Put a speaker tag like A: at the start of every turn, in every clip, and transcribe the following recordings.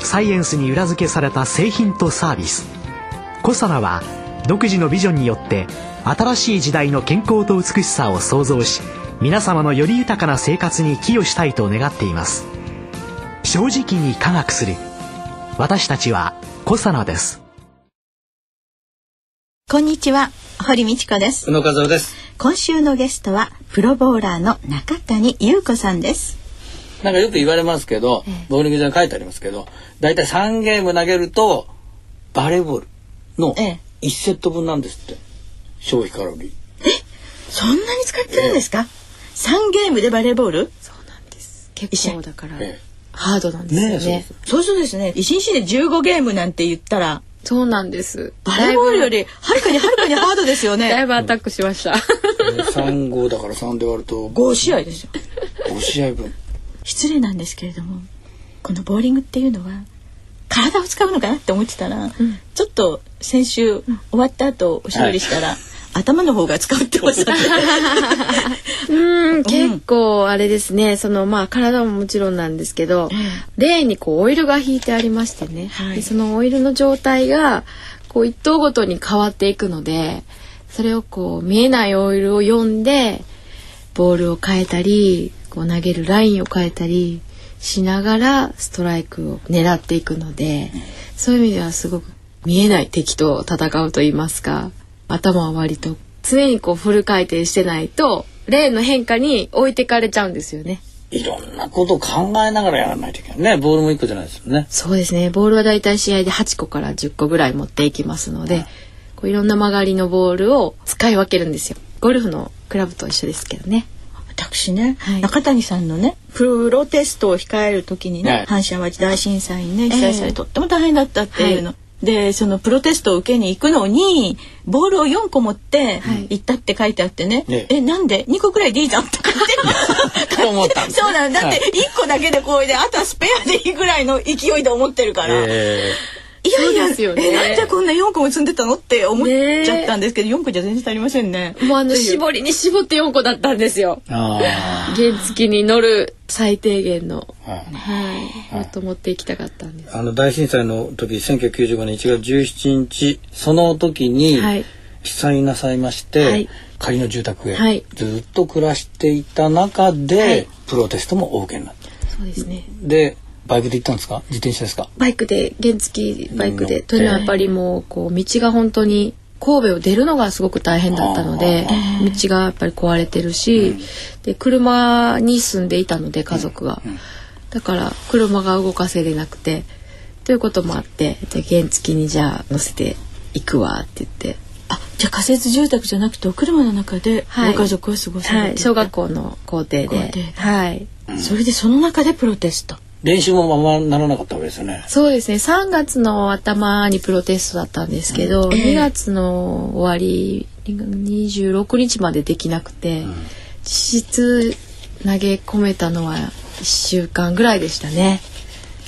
A: サイエンスに裏付けされた製品とサービス。コサナは独自のビジョンによって新しい時代の健康と美しさを創造し皆様のより豊かな生活に寄与したいと願っています。正直に科学する。私たちはコサナです。
B: こんにちは堀道子です。
C: 宇野和夫です。
B: 今週のゲストはプロボーラーの中谷優子さんです
C: なんかよく言われますけど、ボーリング場に書いてありますけどだいたい3ゲーム投げるとバレーボールの1セット分なんですって。消費カロリー。
B: そんなに使ってるんですか、三ゲームでバレーボール？
D: そうなんです。結構だから、
C: え
D: ハードなんですよね。
C: ね
B: そうそうですね。一日で15ゲームなんて言ったら
D: そうなんです。
B: バレーボールよりはるかにはるかにハードですよ
D: だい
B: ね
D: ぶアタックしました。
C: 3号だから3で割ると
B: 5試合ですよ。
C: 5試合分
B: 失礼なんですけれどもこのボーリングっていうのは体を使うのかなって思ってたら、ちょっと先週終わった後おしゃべりしたら、頭の方が使うっておっしゃって
D: うん結構あれですね。そのまあ体ももちろんなんですけど、レーンにこうオイルが引いてありましてね、
B: はい。
D: でそのオイルの状態がこう一頭ごとに変わっていくのでそれをこう見えないオイルを読んでボールを変えたりこう投げるラインを変えたりしながらストライクを狙っていくのでそういう意味ではすごく見えない敵と戦うと言いますか頭は割と常にこうフル回転してないとレーンの変化に置いてかれちゃうんですよね。
C: いろんなことを考えながらやらないといけないね。ボールも1個じゃないですよね。
D: そうですね。ボールはだいたい試合で8個から10個ぐらい持っていきますので、こういろんな曲がりのボールを使い分けるんですよ。ゴルフのクラブと一緒ですけどね。
B: 私ね、
D: はい。
B: 中谷さんのねプロテストを控える時にね、
C: はい。
B: 阪神・淡路大震災にね被災され、とっても大変だったっていうの。
D: は
B: でそのプロテストを受けに行くのにボールを4個持って
D: はい。
B: 行ったって書いてあってね、
C: ね。
B: えなんで？2個くらいでいいじゃんって言って。
C: と 思った
B: そうなんだ。だって
C: はい。
B: 1個だけでこうであとはスペアでいいぐらいの勢いで思ってるから、
C: え
B: いやいや
D: そうですよね。
B: えなんでこんな4個も積んでたのって思っちゃったんですけど、4個じゃ全然足りませんね。
D: もうあの絞りに絞って4個だったんですよ。原付に乗る最低限の。
C: あ、はい。
D: はい。もっと持っていきたかったんです。
C: あの大震災の時1995年1月17日その時に
D: はい。
C: 被災なさいまして、
D: はい。
C: 仮の住宅へ
D: はい。
C: ずっと暮らしていた中で、
D: はい。
C: プロテストもお受けになった。
D: そうですね。
C: でバイクで行ったんですか？自転車ですか？
D: バイクで原付バイクで。というのはやっぱりもうこう道が本当に神戸を出るのがすごく大変だったので道がやっぱり壊れてるし、で車に住んでいたので家族が、だから車が動かせれなくてということもあってで原付にじゃあ乗せて行くわって言って、
B: あじゃあ仮設住宅じゃなくてお車の中で
D: はい。
B: ご家族は過ごされて
D: はい、小学校の校庭で。
B: 校庭で。
D: はい。
B: それでその中でプロテスト。
C: 練習もままならなかったわけですよね。
D: そうですね。3月の頭にプロテストだったんですけど、2月の終わり26日までできなくて、実質投げ込めたのは1週間ぐらいでしたね。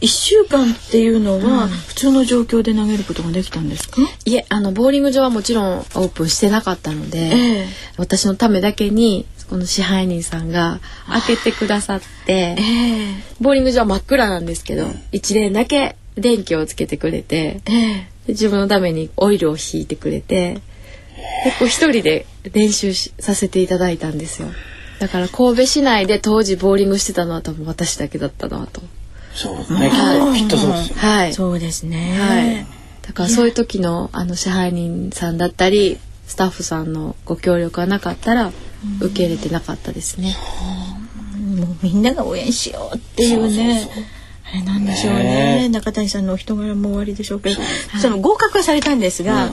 B: 一週間っていうのは普通の状況で投げることができたんですか？
D: いえあのボーリング場はもちろんオープンしてなかったので、
B: ええ。
D: 私のためだけにこの支配人さんが開けてくださって、
B: ええ。
D: ボーリング場は真っ暗なんですけど、一連だけ電気をつけてくれて、
B: ええ。
D: で自分のためにオイルを引いてくれて結構一人で練習しさせていただいたんですよ。だから神戸市内で当時ボーリングしてたのは多分私だけだったなと
C: そうですね。きっときっとそうですよ。
D: はい。
B: そうですね。
D: はい。だからそういう時のあの支配人さんだったりスタッフさんのご協力がなかったら受け入れてなかったですね、
B: もうみんなが応援しようっていうね。あれなんでしょうね。
C: ね。
B: 中谷さんのお人柄も終わりでしょうけどその合格はされたんですが、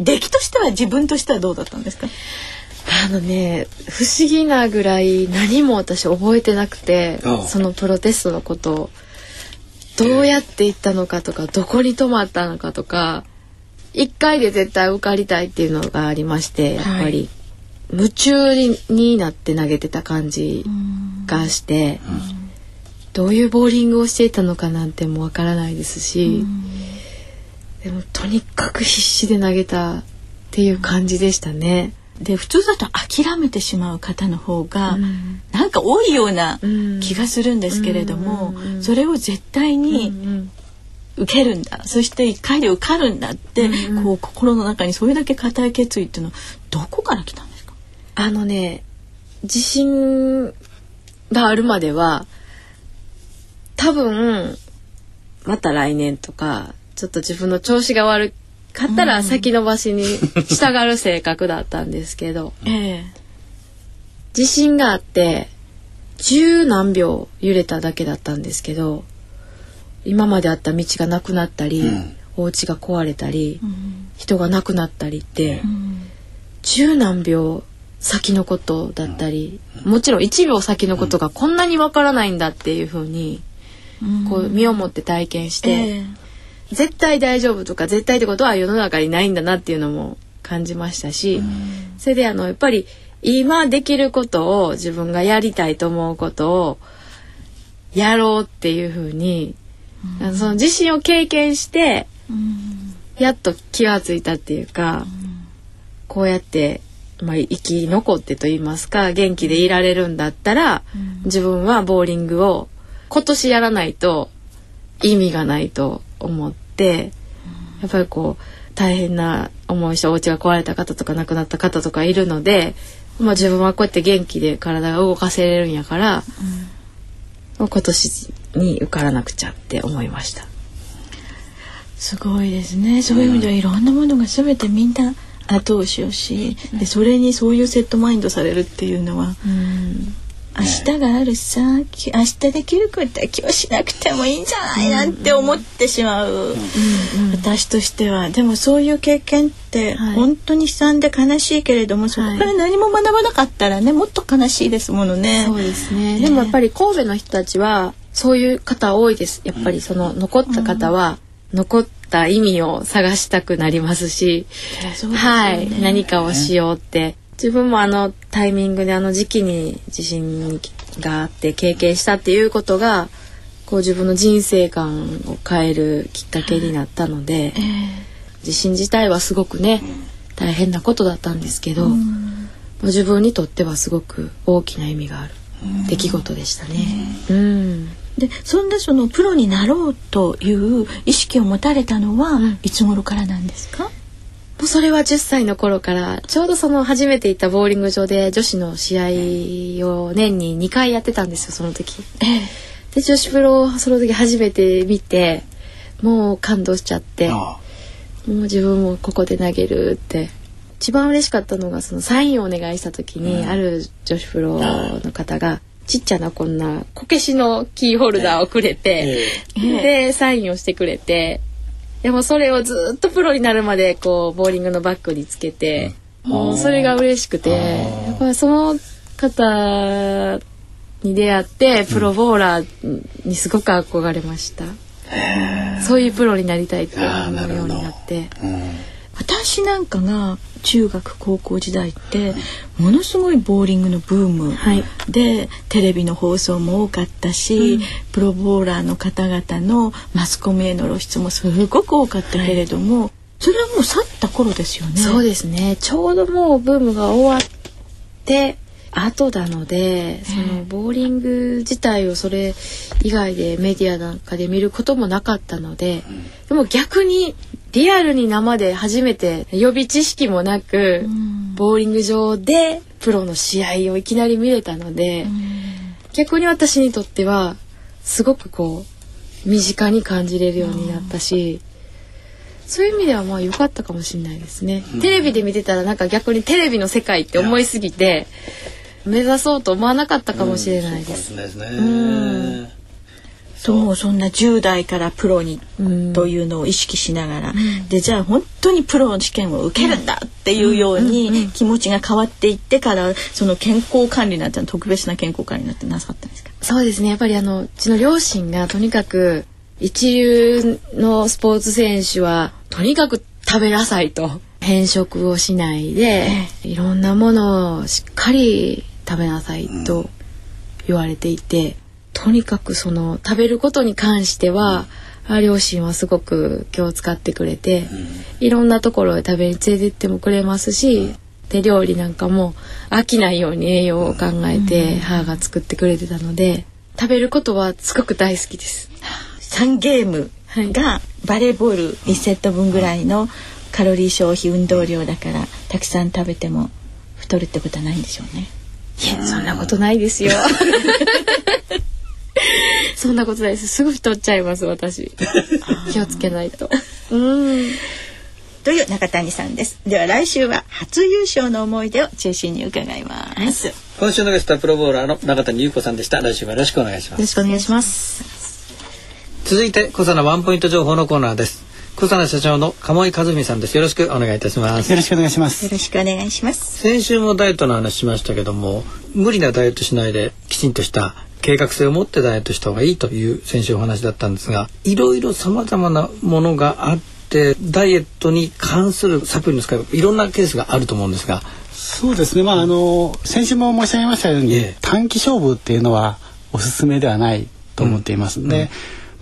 B: 出来としては自分としてはどうだったんですか？
D: あのね不思議なぐらい何も私覚えてなくて
C: ああ。
D: そのプロテストのことをどうやって行ったのかとかどこに泊まったのかとか一回で絶対受かりたいっていうのがありましてやっぱり、夢中になって投げてた感じがして、どういうボーリングをしていたのかなんてもわからないですし、でもとにかく必死で投げたっていう感じでしたね。
B: で普通だと諦めてしまう方の方が、なんか多いような気がするんですけれども、それを絶対に受けるんだ。そして一回で受かるんだって、こう心の中にそれだけ固い決意っていうのはどこから来たんですか？
D: あのね自信があるまでは多分また来年とかちょっと自分の調子が悪かったら先延ばしに従う性格だったんですけど、え自信があって十何秒揺れただけだったんですけど今まであった道がなくなったり、うん、お家が壊れたり、うん、人が亡くなったりって、うん、十何秒先のことだったり、もちろん1秒先のことがこんなにわからないんだっていうふうに、こう身をもって体験して、えー、絶対大丈夫とか絶対ってことは世の中にないんだなっていうのも感じましたし、それであのやっぱり今できることを自分がやりたいと思うことをやろうっていうふうにうん、その地震を経験して、うん、やっと気が付いたっていうか、うん、こうやって、まあ、生き残ってと言いますか元気でいられるんだったら、自分はボーリングを今年やらないと意味がないと思って、やっぱりこう大変な思いしてお家が壊れた方とか亡くなった方とかいるので、まあ、自分はこうやって元気で体が動かせれるんやから、今年に受からなくちゃって思いました。
B: すごいですね。そういう意味ではいろんなものが全てみんな後押しをし、うん、でそれにそういうセットマインドされるっていうのは、うん、明日があるさ明日できることは今日しなくてもいいんじゃないなんて思ってしまう、私としては。でもそういう経験って本当に悲惨で悲しいけれども、はい、そこから何も学ばなかったらねもっと悲しいですものね。
D: そうですね、でもやっぱり神戸の人たちはそういう方多いです。やっぱりその残った方は、残った意味を探したくなりますし、ね、はい。何かをしようって自分もあのタイミングであの時期に地震があって経験したっていうことがこう自分の人生観を変えるきっかけになったので、えー、地震自体はすごくね大変なことだったんですけど、うん、自分にとってはすごく大きな意味がある出来事でしたね。うん、うん。
B: でそんなそのプロになろうという意識を持たれたのは、いつ頃からなんですか？
D: もうそれは10歳の頃からちょうどその初めて行ったボーリング場で女子の試合を年に2回やってたんですよその時。で女子プロをその時初めて見てもう感動しちゃってもう自分もここで投げるって。一番嬉しかったのがそのサインをお願いした時に、ある女子プロの方がちっちゃなこんなこけしのキーホルダーをくれて、でサインをしてくれてでもそれをずっとプロになるまでこうボーリングのバッグにつけて、もうそれが嬉しくてやっぱりその方に出会ってプロボーラーにすごく憧れました。そういうプロになりたいって思うようになって。
B: 私なんかが中学高校時代ってものすごいボーリングのブームで、はい、テレビの放送も多かったし、うん、プロボーラーの方々のマスコミへの露出もすごく多かったけれども、はい、それはもう去った頃ですよね。
D: そうですね。ちょうどもうブームが終わって後なのでそのボーリング自体をそれ以外でメディアなんかで見ることもなかったのででも逆にリアルに生で初めて予備知識もなく、ボーリング場でプロの試合をいきなり見れたので、逆に私にとってはすごくこう身近に感じれるようになったし、そういう意味ではまあ良かったかもしれないですね、テレビで見てたらなんか逆にテレビの世界って思いすぎて目指そうと思わなかったかもしれないです。うん
B: ともうそんな10代からプロにというのを意識しながら、うん、でじゃあ本当にプロの試験を受けるんだっていうように気持ちが変わっていってからその健康管理なんて特別な健康管理になってなさったんですか？
D: そうですね。やっぱりあのうちの両親がとにかく一流のスポーツ選手はとにかく食べなさいと。変色をしないでいろんなものをしっかり食べなさいと言われていて、とにかくその食べることに関しては、両親はすごく気を使ってくれて、いろんなところへ食べに連れてってもくれますし、手料理なんかも飽きないように栄養を考えて母が作ってくれてたので食べることはすごく大好きです。
B: 3ゲームがバレーボール1セット分ぐらいのカロリー消費運動量だからたくさん食べても太るってことはないんでしょうね。
D: いやそんなことないですよ。そんなことないです。すぐ太っちゃいます私。気をつけないと。うん。
B: という中谷さんです。では来週は初優勝の思い出を中心に伺います。
C: 今週のゲストはプロボーラーの中谷優子さんでした。来週もよろしくお願いします。
B: よろしくお願いします。
C: 続いて小佐のワンポイント情報のコーナーです。小佐社長の鴨井和美さんです。よろしくお願いいたします。
E: よろしくお願いします。
B: よろしくお願いします。
C: 先週もダイエットの話しましたけども、無理なダイエットしないできちんとした計画性を持ってダイエットした方がいいという先週お話だったんですが、いろいろ様々なものがあってダイエットに関するサプリの使い方いろんなケースがあると思うんですが。
E: そうですね。まああの先週も申し上げましたように、短期勝負っていうのはおすすめではないと思っていますので。うんうん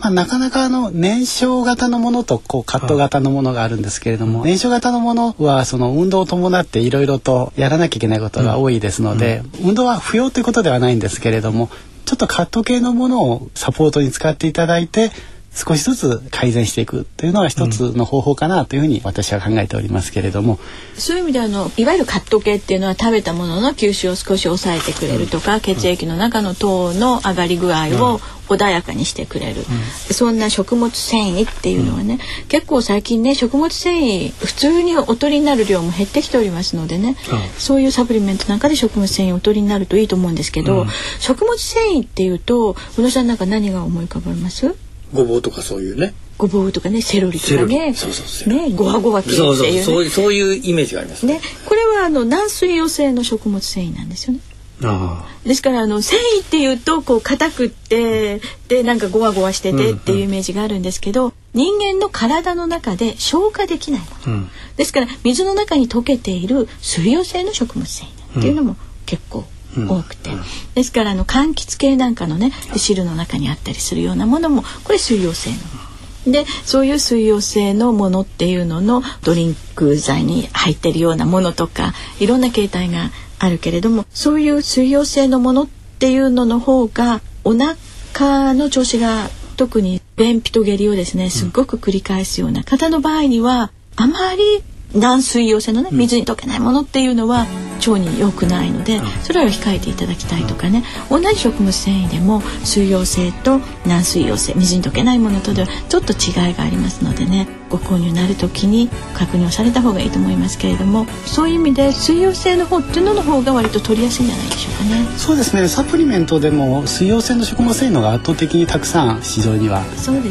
E: まあ、なかなかあの燃焼型のものとこうカット型のものがあるんですけれども、燃焼型のものはその運動を伴っていろいろとやらなきゃいけないことが多いですので、運動は不要ということではないんですけれどもちょっとカット系のものをサポートに使っていただいて少しずつ改善していくというのは一つの方法かなというふうに私は考えておりますけれども、
B: うん、そういう意味であのいわゆるカット系っていうのは食べたものの吸収を少し抑えてくれるとか、うん、血液の中の糖の上がり具合を穏やかにしてくれる、うん、そんな食物繊維っていうのはね、結構最近ね食物繊維普通にお取りになる量も減ってきておりますのでね、そういうサプリメントなんかで食物繊維をお取りになるといいと思うんですけど、食物繊維っていうと宇野さんなんか何が思い浮かばれます？
C: ごぼうとかそういうね。
B: ごぼうとかねセロリとかね。
C: そうそう
B: ねごわごわ系っていう、ね、そうそう
C: そうそういうイメージがあります
B: ね、ね、これはあの軟水溶性の食物繊維なんですよね。あですからあの繊維っていうとこう硬くってでなんかゴワゴワしててっていうイメージがあるんですけど、うんうん、人間の体の中で消化できないもの、うん、ですから水の中に溶けている水溶性の食物繊維っていうのも結構多くて、ですからあの柑橘系なんかのね汁の中にあったりするようなものもこれ水溶性の。でそういう水溶性のものっていうののドリンク剤に入ってるようなものとかいろんな形態があるけれどもそういう水溶性のものっていうのの方がお腹の調子が特に便秘と下痢をですねすっごく繰り返すような方の場合にはあまり軟水溶性のね水に溶けないものっていうのは腸に良くないのでそれを控えていただきたいとかね。同じ食物繊維でも水溶性と軟水溶性水に溶けないものとではちょっと違いがありますのでねご購入なる時に確認をされた方がいいと思いますけれどもそういう意味で水溶性の方っていうのの方が割と取りやすいんじゃないでしょうかね。
E: そうですね。サプリメントでも水溶性の食物繊維のが圧倒的にたくさん市場には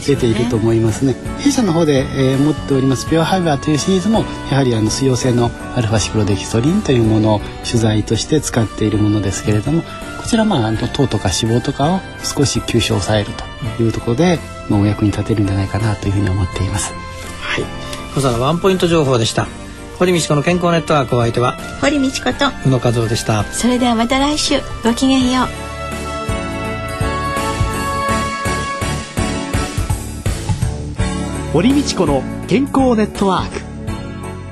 E: 出ていると思いますね、ね、弊社の方で、えー、持っておりますピュアハイバーというシリーズもやはりあの水溶性のアルファシクロデキストリンというものを取材として使っているものですけれどもこちらまあ糖とか脂肪とかを少し吸収を抑えるというところで、まあ、お役に立てるんじゃないかなというふうに思っています。
C: はい。小佐のワンポイント情報でした。堀道子の健康ネットワークお相手は
B: 堀道子と
C: 宇野和夫でした。
B: それではまた来週ごきげんよう。
A: 堀道子の健康ネットワーク